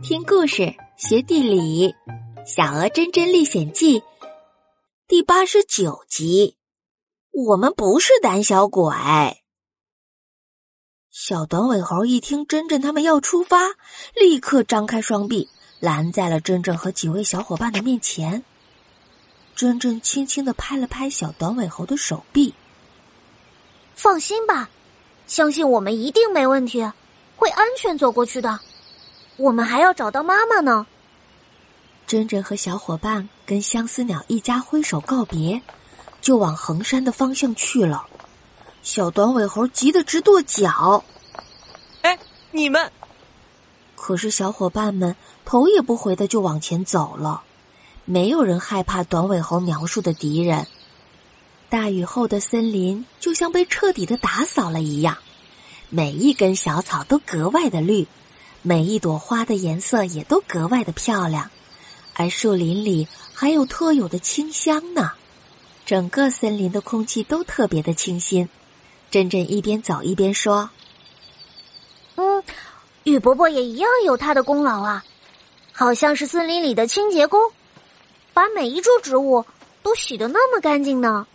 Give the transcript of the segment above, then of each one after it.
听故事学地理，《小鹅真真历险记》第八十九集。我们不是胆小鬼。小短尾猴一听真真他们要出发，立刻张开双臂，拦在了真真和几位小伙伴的面前。真真轻轻的拍了拍小短尾猴的手臂，放心吧，相信我们一定没问题，会安全走过去的。我们还要找到妈妈呢。珍珍和小伙伴跟相思鸟一家挥手告别，就往衡山的方向去了。小短尾猴急得直跺脚。哎，你们！可是小伙伴们头也不回的就往前走了，没有人害怕短尾猴描述的敌人。大雨后的森林就像被彻底的打扫了一样，每一根小草都格外的绿。每一朵花的颜色也都格外的漂亮，而树林里还有特有的清香呢。整个森林的空气都特别的清新。珍珍一边走一边说：“嗯，雨伯伯也一样有他的功劳啊，好像是森林里的清洁工，把每一株植物都洗得那么干净呢。”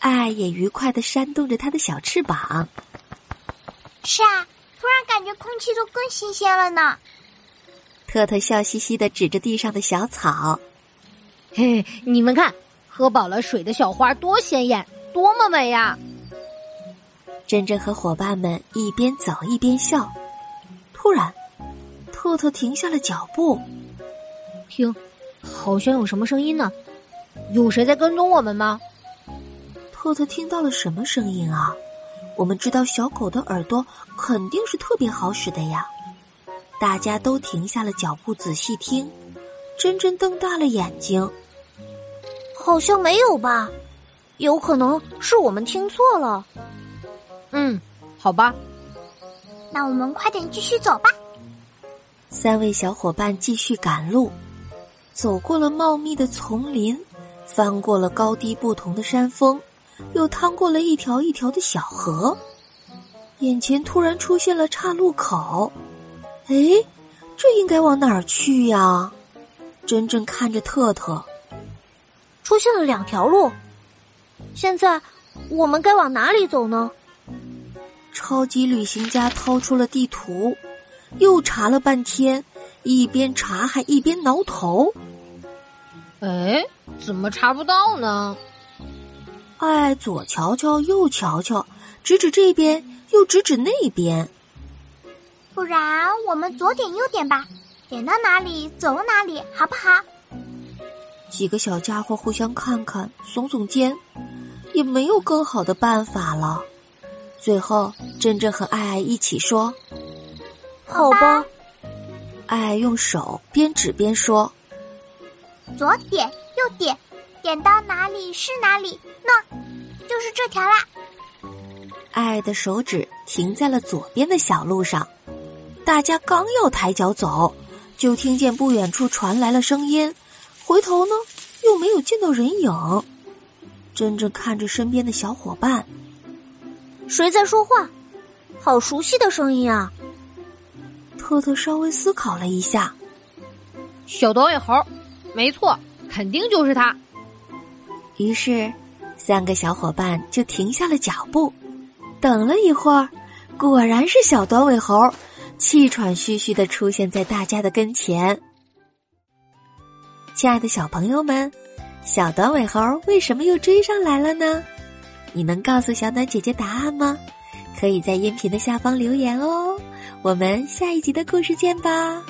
爱也愉快的扇动着它的小翅膀。是啊。觉空气都更新鲜了呢。特特笑嘻嘻的指着地上的小草：“嘿，你们看，喝饱了水的小花多鲜艳，多么美呀！”珍珍和伙伴们一边走一边笑。突然，特特停下了脚步，听，好像有什么声音呢？有谁在跟踪我们吗？特特听到了什么声音啊？我们知道小狗的耳朵肯定是特别好使的呀！大家都停下了脚步，仔细听。珍珍瞪大了眼睛，好像没有吧？有可能是我们听错了。嗯，好吧，那我们快点继续走吧。三位小伙伴继续赶路，走过了茂密的丛林，翻过了高低不同的山峰。又趟过了一条一条的小河，眼前突然出现了岔路口。哎，这应该往哪儿去呀？珍珍看着特特，出现了两条路。现在我们该往哪里走呢？超级旅行家掏出了地图，又查了半天，一边查还一边挠头。哎，怎么查不到呢？爱左瞧瞧，右瞧瞧，指指这边，又指指那边。不然我们左点右点吧，点到哪里走哪里，好不好？几个小家伙互相看看，耸耸肩，也没有更好的办法了。最后，珍珍和爱爱一起说：“好吧。”爱爱用手边指边说：“左点右点。”点到哪里是哪里，那就是这条啦。爱的手指停在了左边的小路上，大家刚要抬脚走，就听见不远处传来了声音。回头呢，又没有见到人影。珍珍看着身边的小伙伴，谁在说话？好熟悉的声音啊！特特稍微思考了一下，小短尾猴，没错，肯定就是他。于是，三个小伙伴就停下了脚步，等了一会儿，果然是小短尾猴，气喘吁吁的出现在大家的跟前。亲爱的小朋友们，小短尾猴为什么又追上来了呢？你能告诉小暖姐姐答案吗？可以在音频的下方留言哦。我们下一集的故事见吧。